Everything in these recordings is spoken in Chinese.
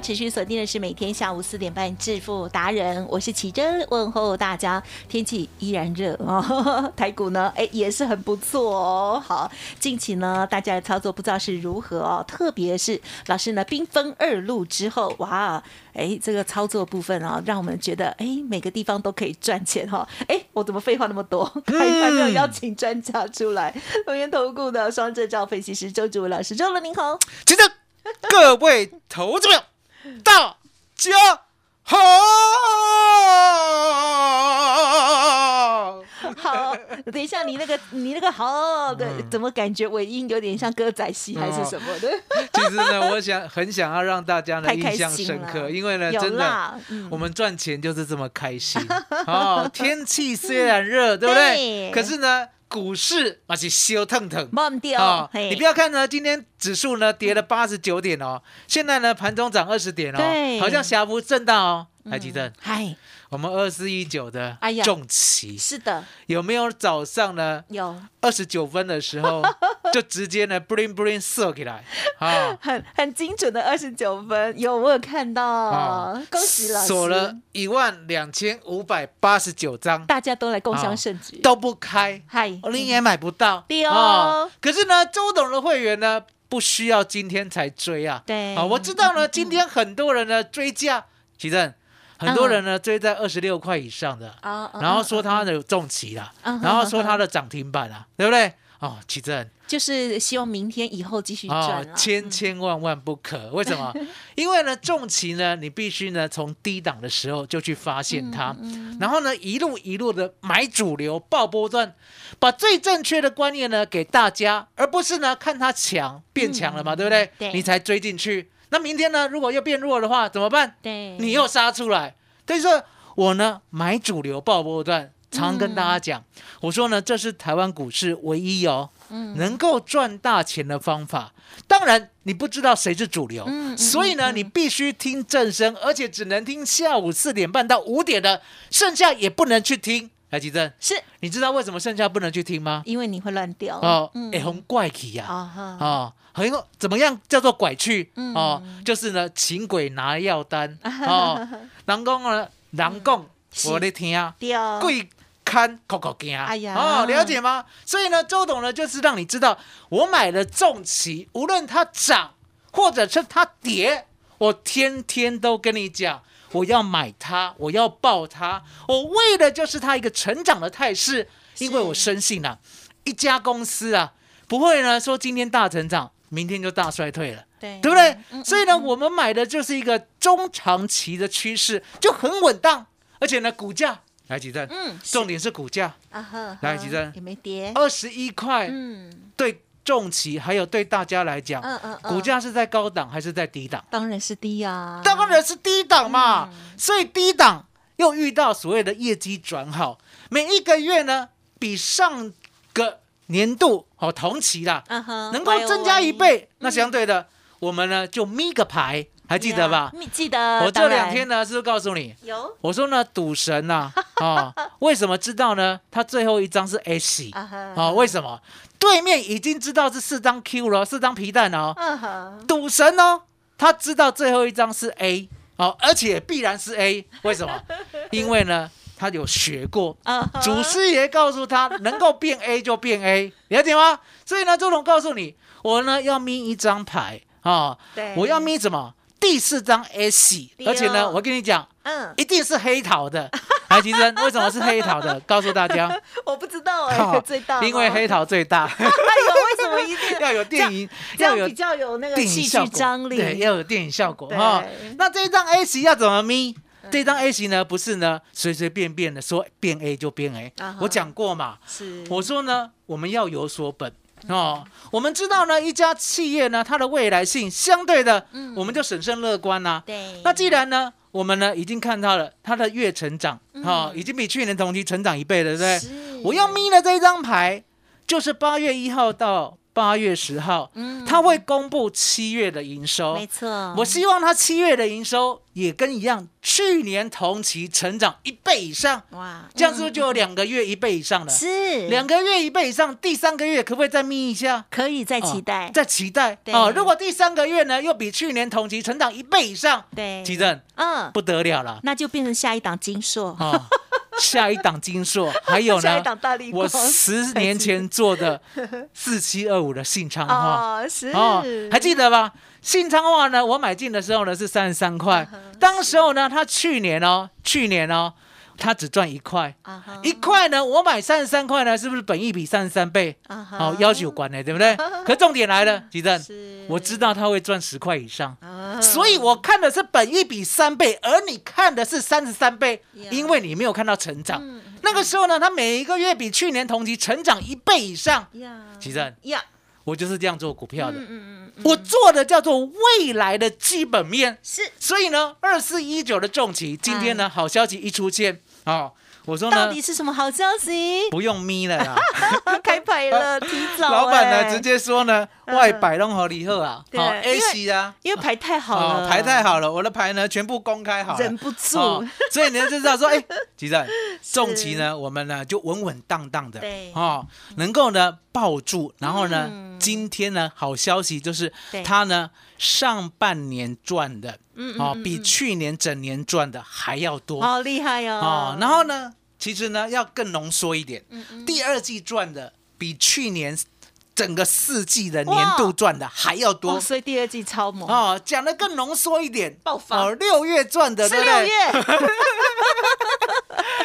持续锁定的是每天下午四点半致富达人，我是奇珍，问候大家。天气依然热哦，台股呢，哎也是很不错哦。好，近期呢大家的操作不知道是如何哦，特别是老师呢兵分二路之后，哇，哎这个操作部分啊，让我们觉得哎每个地方都可以赚钱哈、哎，我怎么废话那么多？开盘就邀请专家出来，龙岩投顾的双证照分析师周志伟老师，周了您好。请着各位投资者，大家好。好，等一下，你那个你那个好的，怎么感觉尾音有点像歌仔戏还是什么的？其实呢，我想很想要让大家呢印象深刻，因为呢，真的，嗯我们赚钱就是这么开心。哦，天气虽然热，对不对 对？可是呢，股市嘛是修腾腾。忘掉哦，，嘿你不要看呢，今天指数呢跌了八十九点哦，现在呢盘中涨二十点哦，好像小幅震荡哦。台积电，嗨，我们二四一九的哎呀重旗。是的，有没有早上呢？有。二十九分的时候 就直接呢 bling bling 射起来。啊？很很精准的二十九分，有我有看到，啊。恭喜老师，锁了一万两千五百八十九张，大家都来共襄啊盛举，都不开，嗨，你也买不到。对哦。可是呢，周董的会员呢，不需要今天才追啊。对。啊，我知道呢，今天很多人呢追价，其实很多人呢追在二十六块以上的，然后说它的有重旗啦，嗯然后说它的涨停板啦，对不对？哦，奇正就是希望明天以后继续哦赚，了，千千万万不可。为什么？因为呢，重旗呢，你必须呢从低档的时候就去发现它，嗯然后呢一路一路的买主流爆波段，把最正确的观念呢给大家，而不是呢看它强变强了嘛，对不对你才追进去。那明天呢，如果又变弱的话，怎么办？对，你又杀出来。所以说我呢买主流爆波段，常跟大家讲，我说呢这是台湾股市唯一哦。嗯能够赚大钱的方法，当然你不知道谁是主流，嗯嗯所以呢，你必须听正声，而且只能听下午四点半到五点的，剩下也不能去听。来，吉正，是。你知道为什么剩下不能去听吗？因为你会乱掉。哦，嗯。哎，红怪奇呀，啊哈，哦，很怎么样叫做拐去？嗯。哦，就是呢，请鬼拿药单。哦，人讲呢，人讲是我在听，掉贵看口口惊，哎呀。哦，了解吗？所以呢，周董呢就是让你知道，我买了重旗，无论它涨或者是它跌，我天天都跟你讲，我要买它，我要抱它，我为的就是它一个成长的态势，因为我深信啊，一家公司啊，不会呢说今天大成长，明天就大衰退了。对。对不对？嗯所以呢，我们买的就是一个中长期的趋势，就很稳当，而且呢，股价来几阵，嗯重点是股价。啊呵，来几针也没跌，二十一块，嗯。对重期还有对大家来讲，嗯嗯嗯。股价是在高档还是在低档？当然是低啊，当然是低档嘛，嗯。所以低档又遇到所谓的业绩转好，每一个月呢比上个年度哦同期啦，嗯能够增加一倍，那相对的，我们呢就咪个牌，还记得吧？你记得，我这两天呢是不是告诉你，有。我说呢赌神呐啊，为什么知道呢？他最后一张是 S 啊，为什么？对面已经知道是四张 Q 了，四张皮蛋哦，赌神哦，他知道最后一张是 A 哦，而且必然是 A，为什么？因为呢，他有学过，祖师爷告诉他，能够变 A 就变 A，了解吗？所以呢，周董告诉你，我呢要眯一张牌啊，对我要眯什么？第四张 S，而且呢，哦我跟你讲，嗯，一定是黑桃的。来，吉生，为什么是黑桃的？告诉大家，我不知道哎、哈最大因为黑桃最大，哎呦，为什么一定要有电影，要有比较有那个电戏剧影效果，张力？对，要有电影效果对哈。那这一张 A 型要怎么咪？这张 A 型呢，不是呢随随便便的说变 A 就变 A。我讲过嘛，是我说呢，我们要有所本哦。我们知道呢，一家企业呢，它的未来性相对的，我们就审慎乐观呐。对，那既然呢，我们呢已经看到了它的月成长，哈，已经比去年同期成长一倍了，对不对？我要眯的这一张牌，就是八月一号到八月十号，嗯。他会公布七月的营收。没错，我希望他七月的营收也跟一样，去年同期成长一倍以上，哇，这样是不是就有两个月一倍以上了？嗯。是。两个月一倍以上，第三个月可不可以再眯一下？可以再期哦待，再期待。对。哦。如果第三个月呢，又比去年同期成长一倍以上，对，奇正嗯，不得了了那就变成下一档金硕，哦。下一档金硕，还有下一呢，档大力光。我十年前做的四七二五的信昌化哦，还记得吧？信昌化呢，我买进的时候呢是三十三块，当时候呢，它去年哦，去年哦，它只赚一块，一块呢，我买三十三块呢，是不是本益比三十三倍？好，要求有关呢，对不对？可重点来了，吉正，我知道他会赚十块以上，啊。所以我看的是本益比三倍，而你看的是三十三倍，因为你没有看到成长。嗯。那个时候呢，他每一个月比去年同期成长一倍以上。呀，奇正，呀，我就是这样做股票的，嗯嗯嗯，我做的叫做未来的基本面。是。所以呢，二四一九的重旗，今天呢，好消息一出现哦，我说呢到底，是什么好消息？不用眯了啦。开牌了，提早，老板呢哎直接说呢，嗯。外摆弄好以后啊，对好 A 为系啊，因为牌太好了，哦牌太好了，我的牌呢全部公开好了，忍不住。哦所以你就知道说，哎，吉正，重旗呢，我们呢就稳稳当当的，对。哦，能够呢抱住，然后呢嗯，今天呢好消息就是对。它呢上半年赚的，嗯哦，比去年整年赚的还要多，好厉害哦。哦，然后呢，其实呢要更浓缩一点，嗯。第二季赚的比去年整个四季的年度赚的还要多，。所以第二季超猛，哦，讲的更浓缩一点，爆发哦，六月赚的，是对不对？六月，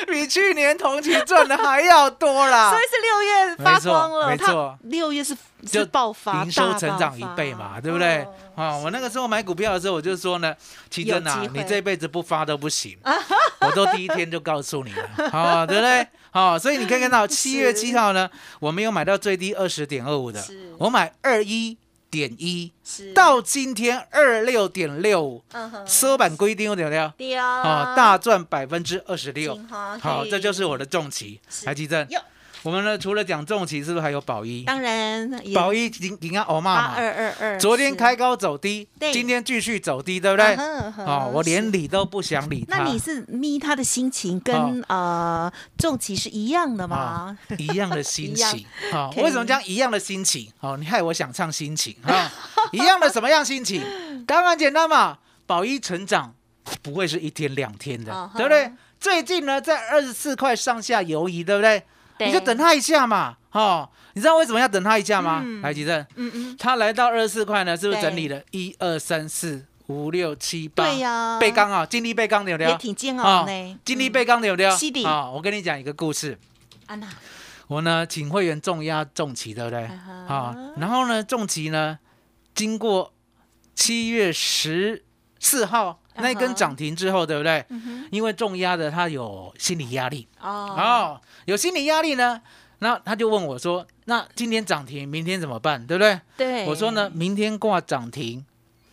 比去年同期赚的还要多啦 所以。是六月发光了，没错六月是就是爆发，营收成长一倍嘛，对不对？哦。啊，我那个时候买股票的时候，我就说呢，奇珍啊你这辈子不发都不行，我都第一天就告诉你了，啊，对不对？好，所以你可以看到 七月七号呢，我没有买到最低二十点二五的，我买二一点一，到今天二六点六五，收板规定有点了，对哦，啊，大赚百分之二十六，好，这就是我的重旗，是。台积证哟。我们呢，除了讲重旗，是不是还有宝一？当然也宝一你你看欧八骂嘛，二二二，昨天是开高走低，对今天继续走低，对不对？哦，我连理都不想理他。那你是咪他的心情跟呃重骑是一样的吗？哦一样的心情，好、为什么讲一样的心情？好，你害我想唱心情哈、一样的什么样心情？当然简单嘛，宝一成长不会是一天两天的对不对？最近呢，在二十四块上下游移，对不对？对你就等他一下嘛，哦，你知道为什么要等他一下吗？嗯来，吉正，嗯嗯，它来到二十四块呢，是不是整理了一二三四五六七八？对呀背钢啊，金利背钢对不对？也挺煎熬呢。金利背钢对不对？是的啊，我跟你讲一个故事。安娜，我呢，请会员重压重旗，对不对？啊然后呢，重旗呢，经过七月十四号那一根涨停之后，对不对？因为重压的他有心理压力哦，哦，有心理压力呢，那他就问我说：“那今天涨停，明天怎么办？对不对？”对，我说呢，，明天挂涨停，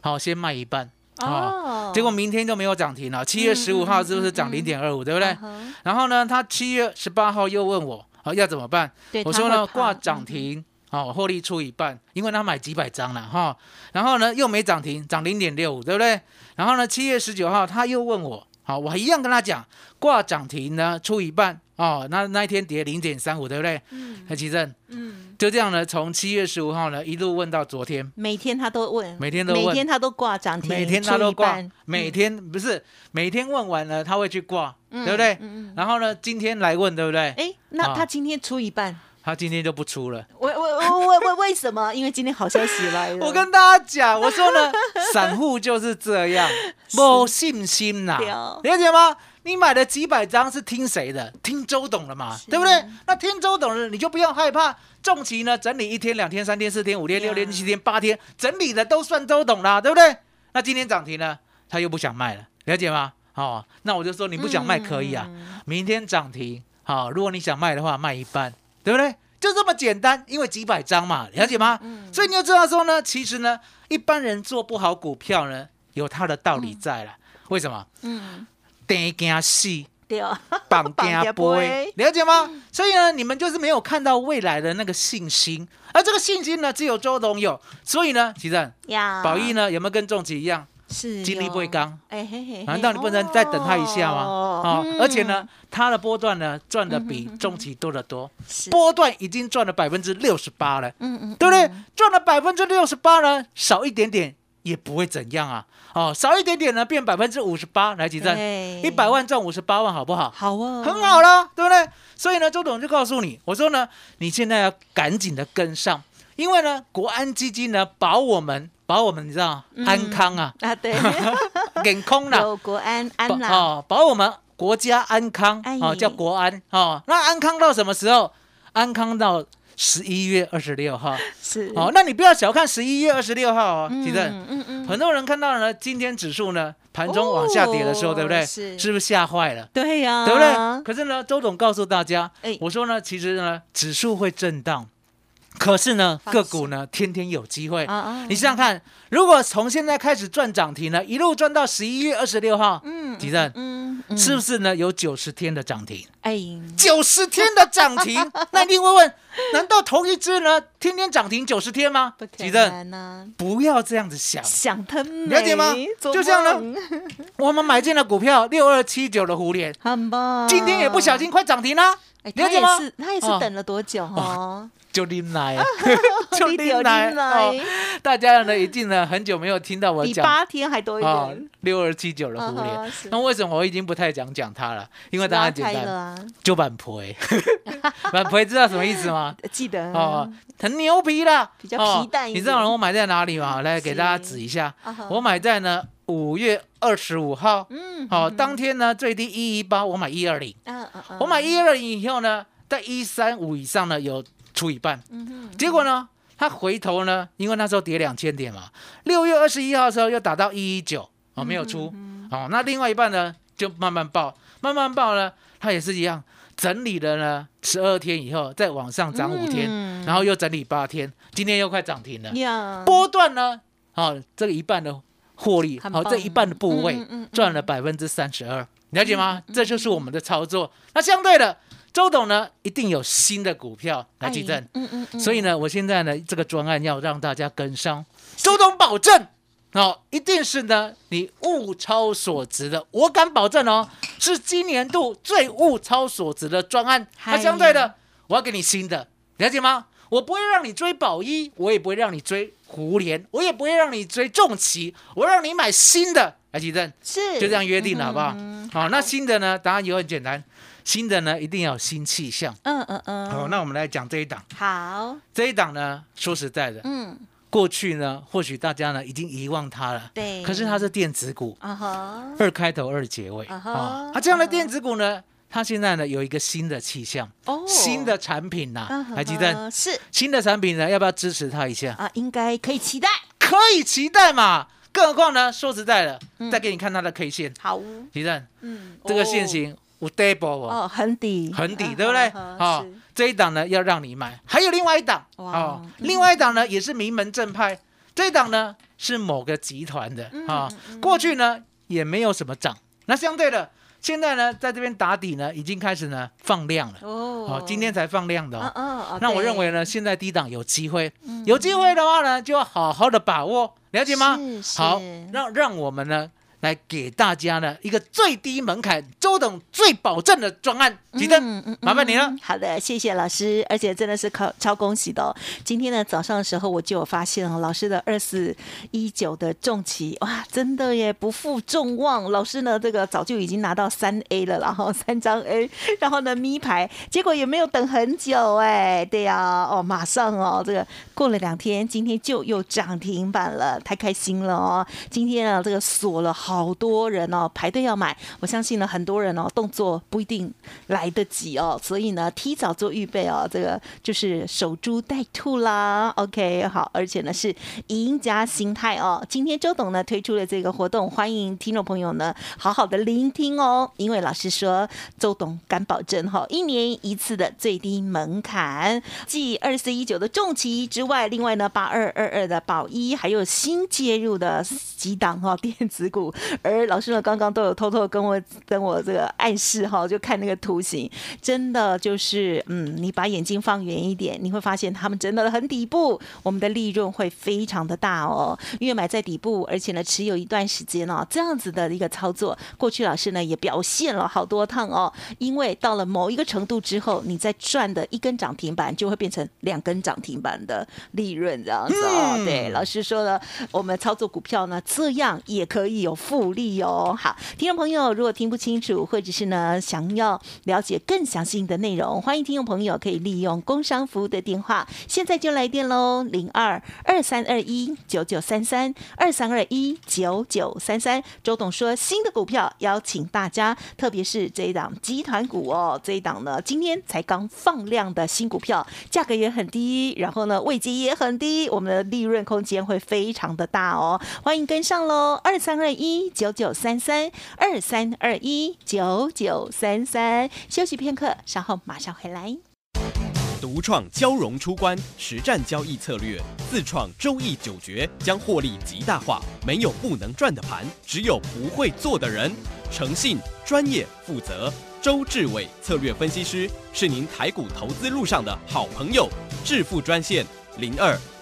好，先卖一半。哦，结果明天就没有涨停了。七月十五号是不是涨零点二五，对不对嗯？然后呢，他七月十八号又问我，啊，要怎么办？我说呢，挂涨，停，哦，获利出一半，因为他买几百张了哈。然后呢，又没涨停，涨零点六五，对不对？然后呢，七月十九号他又问我，好，我一样跟他讲，挂涨停呢出一半，哦，那那一天跌零点三五，对不对？嗯何其正嗯，就这样呢，从七月十五号呢一路问到昨天，每天他都问，每天都问每天他都挂涨停，每天他都挂，每天不是每天问完了他会去挂，嗯对不对？嗯嗯然后呢，今天来问，对不对？哎，那啊他今天出一半，他今天就不出了。为为为为为为什么？因为今天好消息来了。我跟大家讲，我说呢，散户就是这样，没信心呐、了解吗？你买了几百张是听谁的？听周董的嘛，对不对？那听周董的，你就不要害怕。重期呢，整理一天、两天、三天、四天、五天、六天、七天、八天，整理的都算周董啦，对不对？那今天涨停呢，他又不想卖了，了解吗？哦，那我就说你不想卖可以啊，嗯明天涨停，好、如果你想卖的话，卖一半，对不对？就这么简单，因为几百张嘛，了解吗？嗯所以你要知道说呢，其实呢，一般人做不好股票呢，有他的道理在了。为什么？嗯，等惊细，绑绑惊架杯，了解吗？所以呢，你们就是没有看到未来的那个信心，而这个信心呢，只有周董有。所以呢，其实呀，宝一呢，有没有跟仲奇一样？是精力不会刚，哎嘿嘿嘿，难道你不能再等他一下吗？哦哦，嗯而且呢，他的波段呢赚的比中期多得多，是波段已经赚了百分之六十八了，嗯嗯，对不对嗯？赚了百分之六十八呢，少一点点也不会怎样啊。哦，少一点点呢，变百分之五十八，来几阵？一百万赚五十八万，好不好？好啊，很好了，对不对？所以呢，周董就告诉你，我说呢，你现在要赶紧的跟上，因为呢，国安基金呢保我们，保我们，你知道安康啊，啊，对，健康啦，有国安安保啦，哦，保我们国家安康哎。哦，叫国安哦。那安康到什么时候？安康到十一月二十六号。是。哦。那你不要小看十一月二十六号哦，嗯其实嗯嗯，很多人看到了呢，今天指数呢盘中往下跌的时候，哦对不对？是。是不是吓坏了？对呀，对不对？可是呢，周董告诉大家哎，我说呢，其实呢，指数会震荡，可是呢，放个股呢，天天有机会。啊啊你想想看，如果从现在开始赚涨停呢，一路赚到十一月二十六号，嗯吉正嗯，嗯。是不是呢？有九十天的涨停，哎，九十天的涨停，那一定会问，难道同一只呢，天天涨停九十天吗？不？可吉正，能啊，不要这样子想。想得美了解吗？就这样呢。我们买进了股票六二七九的互联，很棒。今天也不小心快涨停了，哎，他也？是，他也是哦。等了多久哦？就拎来，就拎来！大家呢，一定呢很久没有听到我比讲八天还多一啊点，六二七九的嗯互联哼是。那为什么我已经不太讲讲它了？因为答拉案简单，就板培，板培知道什么意思吗？记得哦，很牛皮啦，比较哦皮蛋你知道我买在哪里吗？来给大家指一下。我买在呢五月二十五号，嗯，好，当天呢最低一一八，我买一二零，嗯嗯嗯，我买一二零以后呢，在一三五以上呢有出一半，结果呢，它回头呢，因为那时候跌两千点嘛，六月二十一号的时候又打到一一九，哦，没有出，哦，那另外一半呢就慢慢报，慢慢报呢，它也是一样，整理了呢十二天以后再往上涨五天，嗯。然后又整理八天，今天又快涨停了，呀，波段呢，哦，这个一半的获利，好、这一半的部位赚了百分之三十二，了解吗？这就是我们的操作。那相对的，周董呢一定有新的股票来举证。嗯嗯嗯，所以呢，我现在呢，这个专案要让大家跟上，周董保证哦，一定是呢你物超所值的，我敢保证哦，是今年度最物超所值的专案。那嗨相对的，我要给你新的，了解吗？我不会让你追宝一，我也不会让你追胡联，我也不会让你追重旗，我让你买新的，来举证，是就这样约定了，好不好？嗯好，那新的呢，答案也很简单，新的呢一定要有新气象。嗯嗯嗯，好，那我们来讲这一档。好，这一档呢，说实在的，嗯，过去呢，或许大家呢已经遗忘它了。对，可是它是电子股，啊哈，二开头二结尾啊哈啊。它这样的电子股呢，它现在呢有一个新的气象，哦，新的产品呐还记得？是。新的产品呢，要不要支持它一下？啊，应该可以期待，可以期待嘛。更何况呢，说实在的，嗯。再给你看它的 K 线，好，其正嗯，这个线型有 double 哦，哦，横底，横底嗯对不对？好，这一档呢要让你买，还有另外一档。哇哦嗯，另外一档呢也是名门正派，这一档呢是某个集团的嗯啊，过去呢也没有什么涨，那相对的，现在呢在这边打底呢已经开始呢放量了，哦。哦，今天才放量的哦。那我对认为呢，现在低档有机会，嗯。有机会的话呢，就要好好的把握，了解吗？好，让让我们呢来给大家呢一个最低门槛、周董最保证的专案。吉登，嗯嗯麻烦你了嗯。好的，谢谢老师，而且真的是超超恭喜的、哦。今天呢早上的时候我就有发现哦，老师的二四一九的重旗哇，真的耶不负众望。老师呢这个早就已经拿到三 A 了，然后三张 A，然后呢咪牌，结果也没有等很久哎，对呀、哦马上哦这个过了两天，今天就又涨停板了，太开心了哦。今天啊这个锁了好好多人哦排队要买，我相信呢很多人哦动作不一定来得及哦，所以呢提早做预备哦，这个就是守株待兔啦。OK，好，而且呢是赢家心态哦。今天周董呢推出了这个活动，欢迎听众朋友呢好好的聆听哦，因为老师说周董敢保证哈、一年一次的最低门槛，继二四一九的重旗之外，另外呢八二二二的宝一，还有新介入的 几档哈、电子股，而老师呢刚刚都有偷偷跟我跟我这个暗示哈、就看那个图形，真的就是嗯，你把眼睛放远一点，你会发现他们真的很底部，我们的利润会非常的大哦，因为买在底部，而且呢持有一段时间哦，这样子的一个操作，过去老师呢也表现了好多趟哦，因为到了某一个程度之后，你在赚的一根涨停板就会变成两根涨停板的利润这样子哦。嗯。对，老师说了，我们操作股票呢，这样也可以有复利哦。好，听众朋友，如果听不清楚，或者是呢想要了解更详细的内容，欢迎听众朋友可以利用工商服务的电话，现在就来电喽，零二二三二一九九三三二三二一九九三三。周董说，新的股票邀请大家，特别是这一档集团股哦，这一档呢今天才刚放量的新股票，价格也很低，然后呢位阶也很低，我们的利润空间会非常的大哦，欢迎跟上喽，二三二一九九三三二三二一九九三三，休息片刻，稍后马上回来。独创交融出关实战交易策略，自创周易九诀，将获利极大化。没有不能赚的盘，只有不会做的人。诚信、专业、负责。周志伟策略分析师是您台股投资路上的好朋友。致富专线零二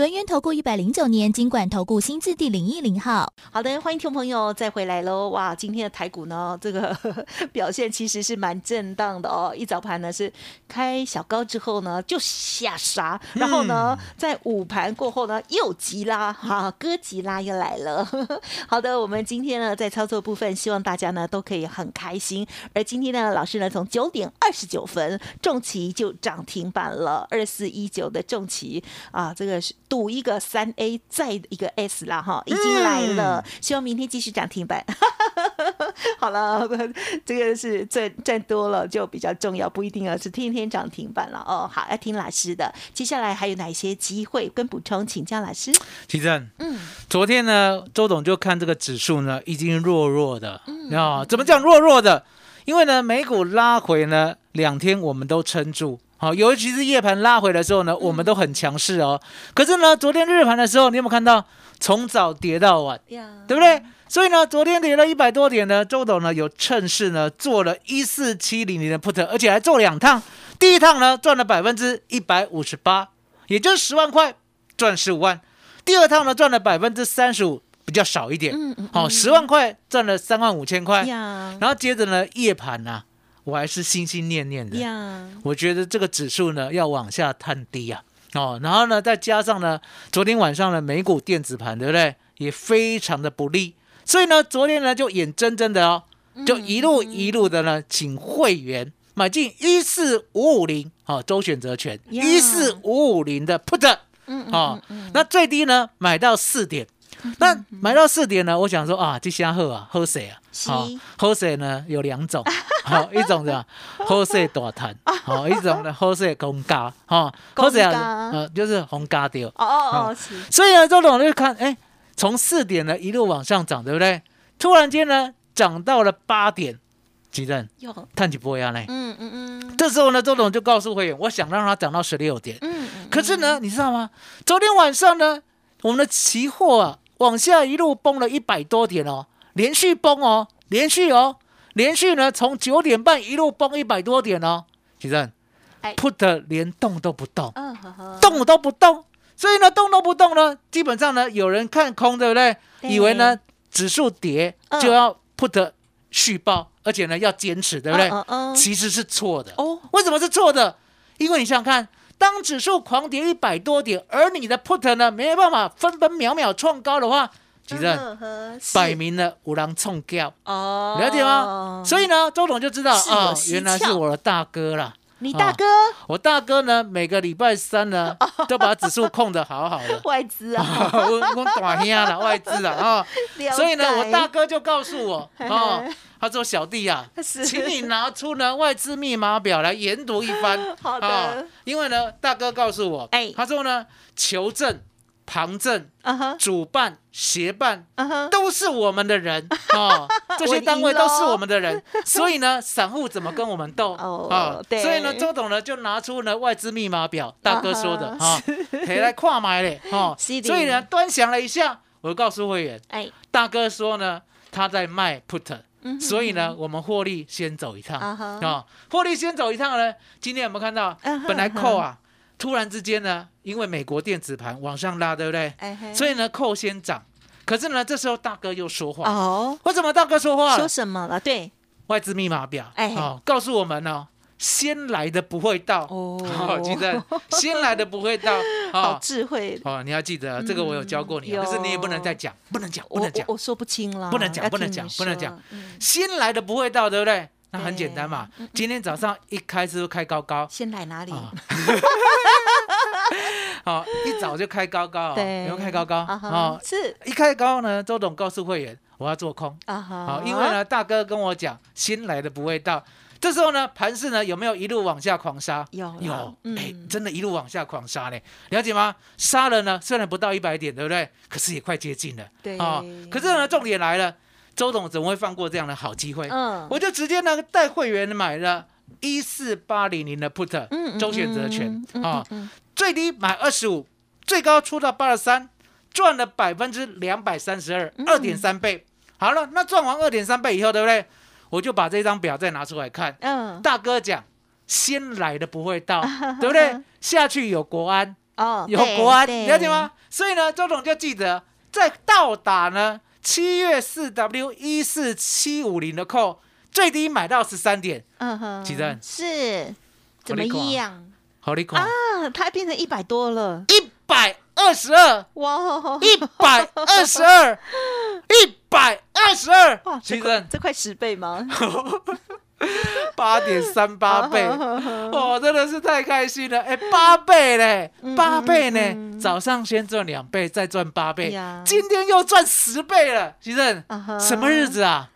轮源投顾一百零九年金管投顾新字第零一零号。好的，欢迎听众朋友再回来喽！哇，今天的台股呢，这个 表现其实是蛮震荡的哦。一早盘呢是开小高之后呢就下杀，然后呢、在午盘过后呢又急拉，哈、哥吉拉又来了。好的，我们今天呢在操作部分，希望大家呢都可以很开心。而今天呢，老师呢从九点二十九分重旗就涨停板了，二四一九的重旗啊，这个是赌一个三 A 再一个 S 啦哈，已经来了，希望明天继续涨停板。好了，这个是赚赚多了就比较重要，不一定要是天天涨停板了哦。好，要听老师的。接下来还有哪些机会跟补充，请教老师。奇正，嗯，昨天呢，周董就看这个指数呢，已经弱弱的，嗯啊、怎么讲弱弱的？因为呢，美股拉回呢，两天我们都撑住，好、尤其是夜盘拉回的时候呢，我们都很强势哦。可是呢，昨天日盘的时候，你有没有看到从早跌到晚，呀，对不对？所以呢，昨天跌了一百多点呢，周董呢有趁势呢做了一四七零零的 put，而且还做两趟。第一趟呢赚了百分之一百五十八，也就是十万块赚十五万。第二趟呢赚了百分之三十五，比较少一点。嗯嗯好、十万块赚了三万五千块。呀然后接着呢夜盘呐、我还是心心念念的。我觉得这个指数呢要往下探低啊，哦，然后呢再加上呢昨天晚上的美股电子盘，对不对？也非常的不利，所以呢昨天呢就眼睁睁的哦，就一路一路的呢请会员买进一四五五零，哦，周选择权呀。一四五五零的 put，嗯哦，那最低呢买到四点。那买到四点呢，我想说啊，这下喝啊，喝谁啊？好是，好势呢有两种，好一种的好势大谈，好一种呢喝水公咖，哈，好势公家呃就是红咖掉。哦哦哦，所以呢，周董就看，哎，从四点呢一路往上涨，对不对？突然间呢涨到了八点，几阵有，探几波呀呢？嗯嗯嗯这时候呢，周董就告诉会员，我想让它涨到十六点。嗯嗯，可是呢，你知道吗？昨天晚上呢，我们的期货啊往下一路崩了一百多点哦，连续崩哦，连续哦，连续呢从九点半一路崩一百多点哦。其正哎，put 连动都不动，动都不动，所以呢，动都不动呢，基本上呢，有人看空，对不对？对以为呢指数跌嗯就要 put 续报，而且呢要坚持，对不对？其实是错的。哦，为什么是错的？因为你想想看，当指数狂跌一百多点，而你的 put 呢没办法分分秒秒创高的话，其实摆明了无人冲掉，哦，了解吗？所以呢，周董就知道是有啊，蹊原来是我的大哥啦。你大哥？我大哥呢，每个礼拜三呢，都把指数控得好好的。外资啊，我我大兄啦，外资啊啊，所以呢，我大哥就告诉我哦，他说小弟呀、是。请你拿出呢外资密码表来研读一番。好的。啊因为呢，大哥告诉我，哎。他说呢，求证、旁证、主办、协办都是我们的人啊，这些单位都是我们的人，所以呢，散户怎么跟我们斗？哦啊？对。所以呢，周董呢就拿出呢外资密码表，大哥说的啊啊，可以来跨买嘞哈。是的。所以呢，端详了一下，我告诉会员，哎，大哥说呢，他在卖 put，所以呢，我们获利先走一趟啊获利先走一趟呢。今天有没有看到？本来扣啊，突然之间呢，因为美国电子盘往上拉，对不对？哎嘿所以呢，扣先涨。可是呢，这时候大哥又说话，哦，为什么大哥说话说？什么了？对，外资密码表，哎哦，告诉我们呢，先来的不会到，哦记得 先来的不会到，好哦。智慧，哦，你要记得，这个我有教过你啊，嗯可是你也不能再讲，不能讲，不能讲我。我说不清了，不能讲不能讲不能讲嗯先来的不会到，对不对？那很简单嘛。今天早上一开始就开高高，先来哪里？啊，好，一早就开高高，对，有开高高？啊是。一开高呢，周董告诉会员我要做空，啊哈，好，因为呢大哥跟我讲新来的不会到，这时候呢盘势呢有没有一路往下狂杀？有有，哎，嗯真的一路往下狂杀呢，了解吗？杀了呢，虽然不到一百点，对不对？可是也快接近了，对。哦，可是呢重点来了，周董怎么会放过这样的好机会？嗯，我就直接呢带会员买了一四八零零的 put，嗯嗯周选择权啊最低买二十五，最高出到八十三，赚了百分之两百三十二，嗯二点三倍。好了，那赚完二点三倍以后，对不对？我就把这张表再拿出来看。嗯，大哥讲，先来的不会到，对不对？下去有国安，哦，有对国安，对了解吗？所以呢，周董就记得，在到达呢七月四 W 一四七五零的扣，最低买到十三点，嗯哼，几阵是怎么我你看样好利空，啊？它变成一百多了，一百二十二，哇，一百二十二，一百二十二。哇，，奇珍这快十倍吗？八点三八倍，哦哦，真的是太开心了！哎，八倍嘞，八倍嗯呢嗯，早上先赚两倍，再赚八倍，今天又赚十倍了，其实。啊哈。什么日子啊？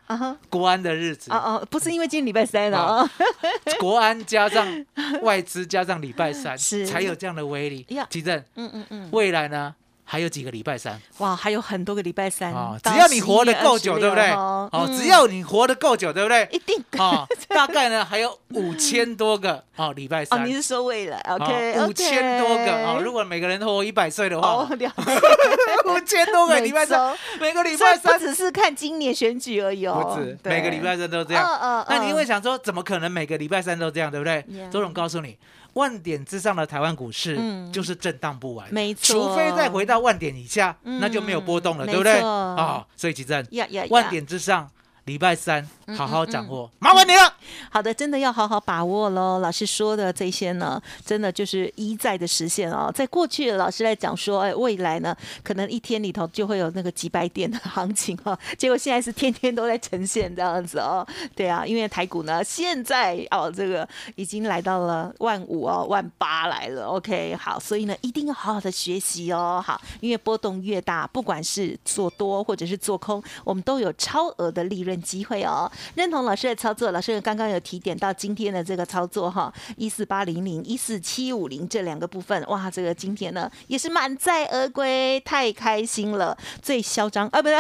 国安的日子。哦，哦，不是因为今天礼拜三了啊，国安加上 外资加上礼拜三，是。才有这样的威力。呀。其正嗯嗯嗯，未来呢，还有几个礼拜三哇，还有很多个礼拜三啊？只要你活得11月够久，对不对？哦，嗯只要你活得够久，对不对？一定哦，大概呢还有五千多个哦，礼拜哦，三你。是说未来哦？OK，五千多个哦，如果每个人都活一百岁的哦话，，五千多个礼拜三，每个礼拜三只是看今年选举而已哦，不止，每个礼拜三都这样。那你嗯会想说，怎么可能每个礼拜三都这样，对不对周总告诉你，万点之上的台湾股市嗯。就是震荡不完，没错。除非再回到万点以下，嗯那就没有波动了，没对不对？啊，所以其正呀呀呀。万点之上，礼拜三嗯好好掌握，麻烦你了。好的，真的要好好把握喽。老师说的这些呢，真的就是一再的实现哦。在过去，老师来讲说，哎，未来呢，可能一天里头就会有那个几百点的行情哦。结果现在是天天都在呈现这样子哦。对啊，因为台股呢，现在哦，这个已经来到了万五哦，万八来了。OK，好，所以呢，一定要好好的学习哦。好，因为波动越大，不管是做多或者是做空，我们都有超额的利润润机会哦。认同老师的操作，老师刚刚有提点到今天的这个操作哈，一四八零零、一四七五零这两个部分，哇，这个今天呢也是满载而归，太开心了。最嚣张啊，不是，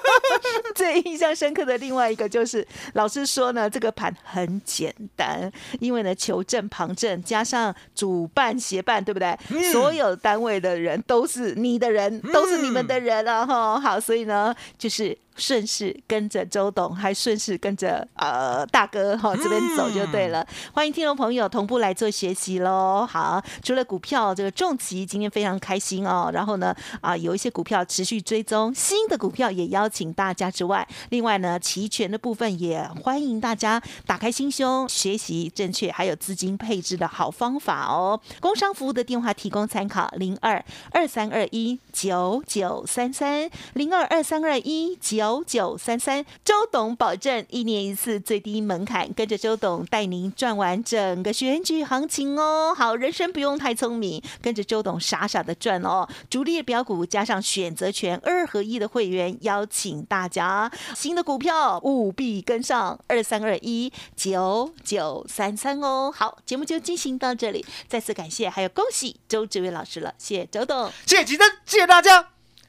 最印象深刻的另外一个就是老师说呢，这个盘很简单，因为呢求证旁证加上主办协办，对不对？所有单位的人都是你的人，都是你们的人了哈。好，所以呢就是。顺势跟着周董，还顺势跟着呃大哥哈这边走就对了。欢迎听众朋友同步来做学习喽。好，除了股票这个重疾今天非常开心哦，然后呢啊有一些股票持续追踪，新的股票也邀请大家之外，另外呢期权的部分也欢迎大家打开心胸学习正确还有资金配置的好方法哦。工商服务的电话提供参考：零二二三二一九九三三零二二三二一九。九九三三，周董保证一年一次最低门槛，跟着周董带您赚完整个选举行情哦。好，人生不用太聪明，跟着周董傻傻的赚哦。主力标股加上选择权二合一的会员，邀请大家新的股票务必跟上二三二一九九三三哦。好，节目就进行到这里，再次感谢还有恭喜周志伟老师了，谢谢周董，谢谢吉珍，谢谢大家。